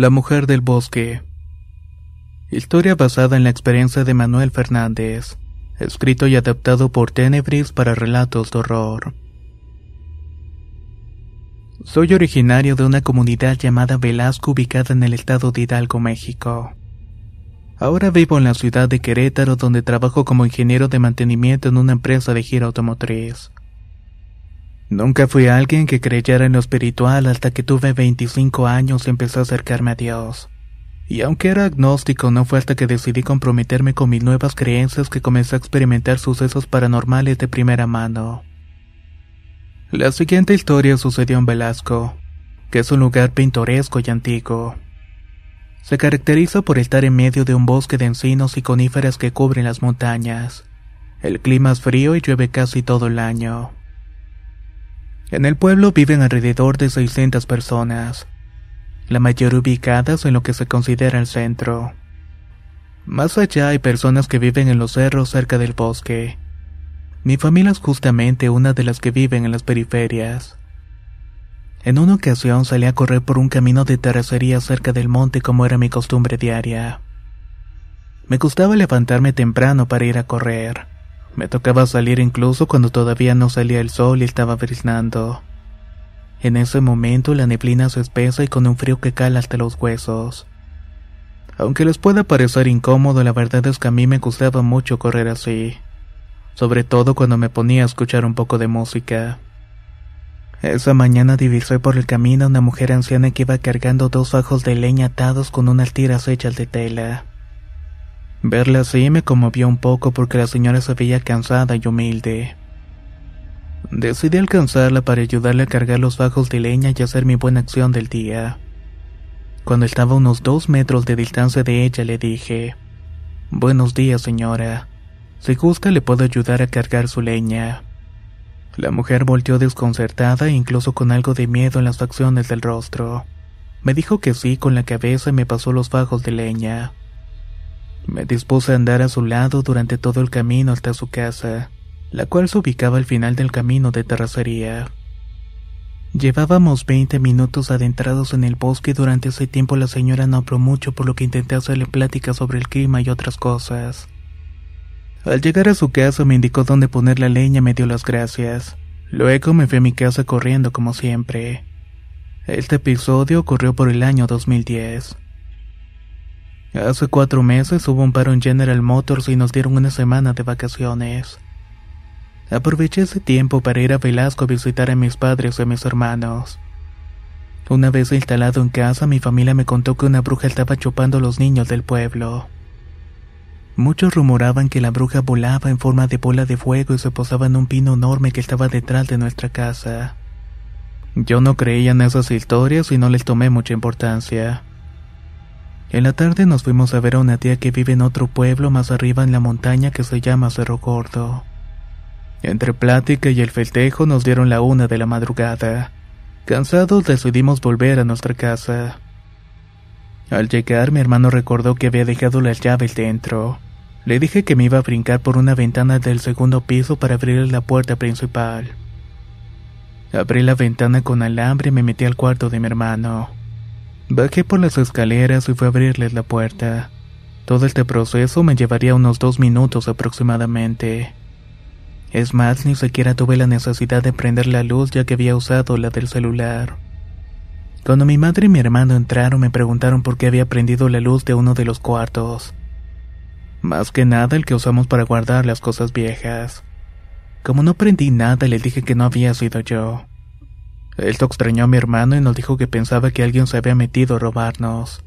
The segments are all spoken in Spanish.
La mujer del bosque. Historia basada en la experiencia de Manuel Fernández. Escrito y adaptado por Tenebris para relatos de horror. Soy originario de una comunidad llamada Velasco ubicada en el estado de Hidalgo, México. Ahora vivo en la ciudad de Querétaro donde trabajo como ingeniero de mantenimiento en una empresa de giro automotriz. Nunca fui alguien que creyera en lo espiritual hasta que tuve 25 años y empecé a acercarme a Dios. Y aunque era agnóstico, no fue hasta que decidí comprometerme con mis nuevas creencias que comencé a experimentar sucesos paranormales de primera mano. La siguiente historia sucedió en Velasco, que es un lugar pintoresco y antiguo. Se caracteriza por estar en medio de un bosque de encinos y coníferas que cubren las montañas. El clima es frío y llueve casi todo el año. En el pueblo viven alrededor de 600 personas, la mayoría ubicadas en lo que se considera el centro. Más allá hay personas que viven en los cerros cerca del bosque. Mi familia es justamente una de las que viven en las periferias. En una ocasión salí a correr por un camino de terracería cerca del monte como era mi costumbre diaria. Me gustaba levantarme temprano para ir a correr. Me tocaba salir incluso cuando todavía no salía el sol y estaba briznando. En ese momento la neblina se espesa y con un frío que cala hasta los huesos. Aunque les pueda parecer incómodo, la verdad es que a mí me gustaba mucho correr así, sobre todo cuando me ponía a escuchar un poco de música. Esa mañana divisé por el camino a una mujer anciana que iba cargando dos fajos de leña atados con unas tiras hechas de tela. Verla así me conmovió un poco porque la señora se veía cansada y humilde. Decidí alcanzarla para ayudarle a cargar los bajos de leña y hacer mi buena acción del día. Cuando estaba a unos dos metros de distancia de ella le dije, Buenos días señora, si gusta le puedo ayudar a cargar su leña. La mujer volteó desconcertada e incluso con algo de miedo en las facciones del rostro. Me dijo que sí con la cabeza y me pasó los bajos de leña. Me dispuse a andar a su lado durante todo el camino hasta su casa, la cual se ubicaba al final del camino de terracería. Llevábamos 20 minutos adentrados en el bosque y durante ese tiempo la señora no habló mucho por lo que intenté hacerle plática sobre el clima y otras cosas. Al llegar a su casa me indicó dónde poner la leña y me dio las gracias. Luego me fui a mi casa corriendo como siempre. Este episodio ocurrió por el año 2010. Hace cuatro meses hubo un paro en General Motors y nos dieron una semana de vacaciones. Aproveché ese tiempo para ir a Velasco a visitar a mis padres y a mis hermanos. Una vez instalado en casa, mi familia me contó que una bruja estaba chupando a los niños del pueblo. Muchos rumoraban que la bruja volaba en forma de bola de fuego y se posaba en un pino enorme que estaba detrás de nuestra casa. Yo no creía en esas historias y no les tomé mucha importancia. En la tarde nos fuimos a ver a una tía que vive en otro pueblo más arriba en la montaña que se llama Cerro Gordo. Entre plática y el festejo nos dieron la una de la madrugada. Cansados decidimos volver a nuestra casa. Al llegar mi hermano recordó que había dejado las llaves dentro. Le dije que me iba a brincar por una ventana del segundo piso para abrir la puerta principal. Abrí la ventana con alambre y me metí al cuarto de mi hermano. Bajé por las escaleras y fui a abrirles la puerta. Todo este proceso me llevaría unos dos minutos aproximadamente. Es más, ni siquiera tuve la necesidad de prender la luz ya que había usado la del celular. Cuando mi madre y mi hermano entraron me preguntaron por qué había prendido la luz de uno de los cuartos. Más que nada el que usamos para guardar las cosas viejas. Como no prendí nada, le dije que no había sido yo. Esto extrañó a mi hermano y nos dijo que pensaba que alguien se había metido a robarnos.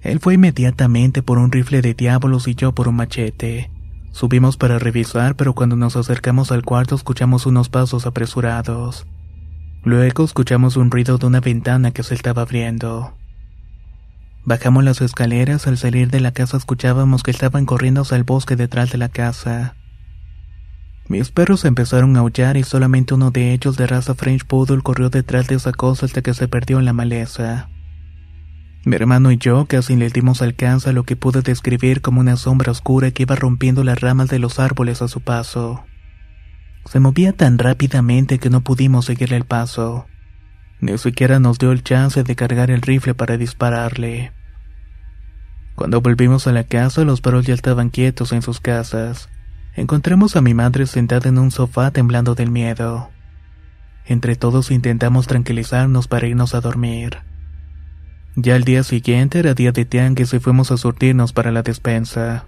Él fue inmediatamente por un rifle de diablos y yo por un machete. Subimos para revisar, pero cuando nos acercamos al cuarto escuchamos unos pasos apresurados. Luego escuchamos un ruido de una ventana que se estaba abriendo. Bajamos las escaleras, al salir de la casa escuchábamos que estaban corriendo hacia el bosque detrás de la casa. Mis perros empezaron a aullar y solamente uno de ellos de raza French Poodle corrió detrás de esa cosa hasta que se perdió en la maleza. Mi hermano y yo casi le dimos alcance a lo que pude describir como una sombra oscura que iba rompiendo las ramas de los árboles a su paso. Se movía tan rápidamente que no pudimos seguirle el paso. Ni siquiera nos dio el chance de cargar el rifle para dispararle. Cuando volvimos a la casa, los perros ya estaban quietos en sus casas. Encontramos a mi madre sentada en un sofá temblando del miedo. Entre todos intentamos tranquilizarnos para irnos a dormir. Ya el día siguiente era día de tianguis y fuimos a surtirnos para la despensa.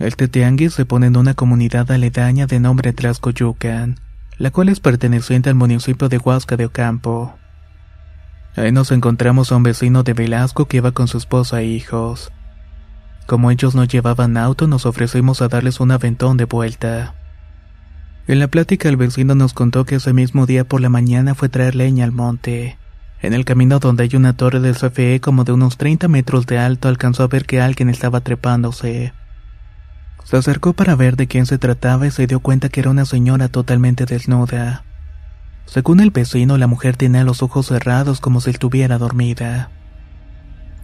Este tianguis se pone en una comunidad aledaña de nombre Tlaxcoyucan, la cual es perteneciente al municipio de Huasca de Ocampo. Ahí nos encontramos a un vecino de Velasco que iba con su esposa e hijos. Como ellos no llevaban auto, nos ofrecimos a darles un aventón de vuelta. En la plática el vecino nos contó que ese mismo día por la mañana fue traer leña al monte. En el camino donde hay una torre del CFE como de unos 30 metros de alto alcanzó a ver que alguien estaba trepándose. Se acercó para ver de quién se trataba y se dio cuenta que era una señora totalmente desnuda. Según el vecino, la mujer tenía los ojos cerrados como si estuviera dormida.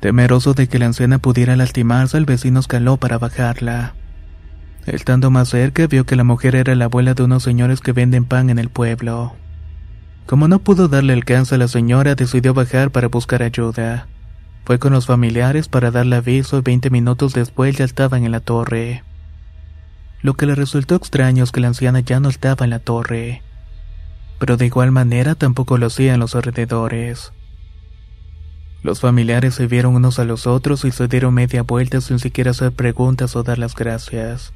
Temeroso de que la anciana pudiera lastimarse, el vecino escaló para bajarla. Estando más cerca, vio que la mujer era la abuela de unos señores que venden pan en el pueblo. Como no pudo darle alcance a la señora, decidió bajar para buscar ayuda. Fue con los familiares para darle aviso y 20 minutos después ya estaban en la torre. Lo que le resultó extraño es que la anciana ya no estaba en la torre. Pero de igual manera tampoco lo hacían los alrededores. Los familiares se vieron unos a los otros y se dieron media vuelta sin siquiera hacer preguntas o dar las gracias.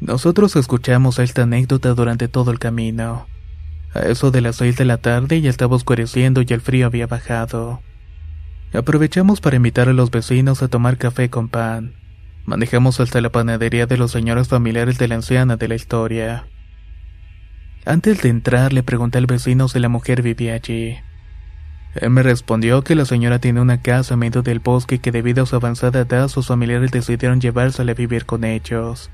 Nosotros escuchamos esta anécdota durante todo el camino. A eso de las seis de la tarde ya estaba oscureciendo y el frío había bajado. Aprovechamos para invitar a los vecinos a tomar café con pan. Manejamos hasta la panadería de los señores familiares de la anciana de la historia. Antes de entrar le pregunté al vecino si la mujer vivía allí. Él me respondió que la señora tiene una casa en medio del bosque que debido a su avanzada edad sus familiares decidieron llevársela a vivir con ellos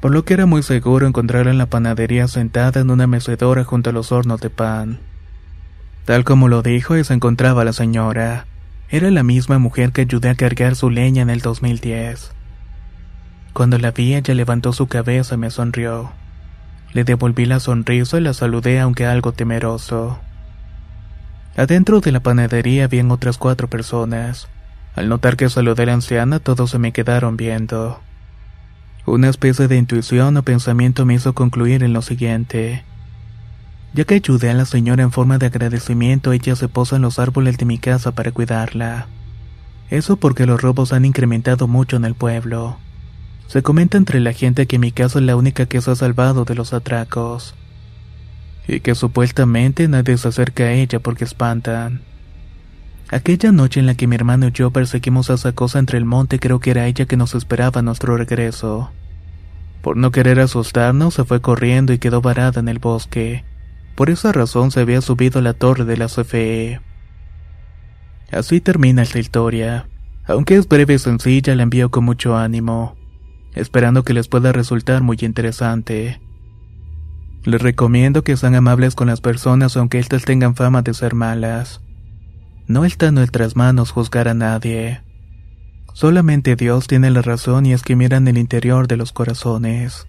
por lo que era muy seguro encontrarla en la panadería sentada en una mecedora junto a los hornos de pan. Tal como lo dijo, y se encontraba la señora. Era la misma mujer que ayudé a cargar su leña en el 2010. Cuando la vi, ella levantó su cabeza y me sonrió. Le devolví la sonrisa y la saludé aunque algo temeroso. Adentro de la panadería habían otras cuatro personas. Al notar que saludé a la anciana, todos se me quedaron viendo. Una especie de intuición o pensamiento me hizo concluir en lo siguiente. Ya que ayudé a la señora en forma de agradecimiento, ella se posa en los árboles de mi casa para cuidarla. Eso porque los robos han incrementado mucho en el pueblo. Se comenta entre la gente que mi casa es la única que se ha salvado de los atracos. Y que supuestamente nadie se acerca a ella porque espantan. Aquella noche en la que mi hermano y yo perseguimos a esa cosa entre el monte, creo que era ella que nos esperaba a nuestro regreso. Por no querer asustarnos, se fue corriendo y quedó varada en el bosque. Por esa razón se había subido a la torre de la CFE. Así termina esta historia. Aunque es breve y sencilla, la envío con mucho ánimo, esperando que les pueda resultar muy interesante. Les recomiendo que sean amables con las personas aunque éstas tengan fama de ser malas. No está en nuestras manos juzgar a nadie. Solamente Dios tiene la razón y es que miran el interior de los corazones.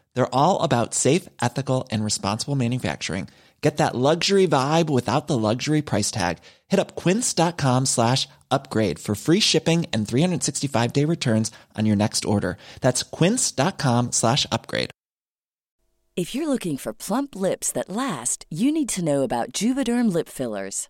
They're all about safe, ethical, and responsible manufacturing. Get that luxury vibe without the luxury price tag. Hit up quince.com slash upgrade for free shipping and 365 day returns on your next order. That's quince.com slash upgrade. If you're looking for plump lips that last, you need to know about Juvederm lip fillers.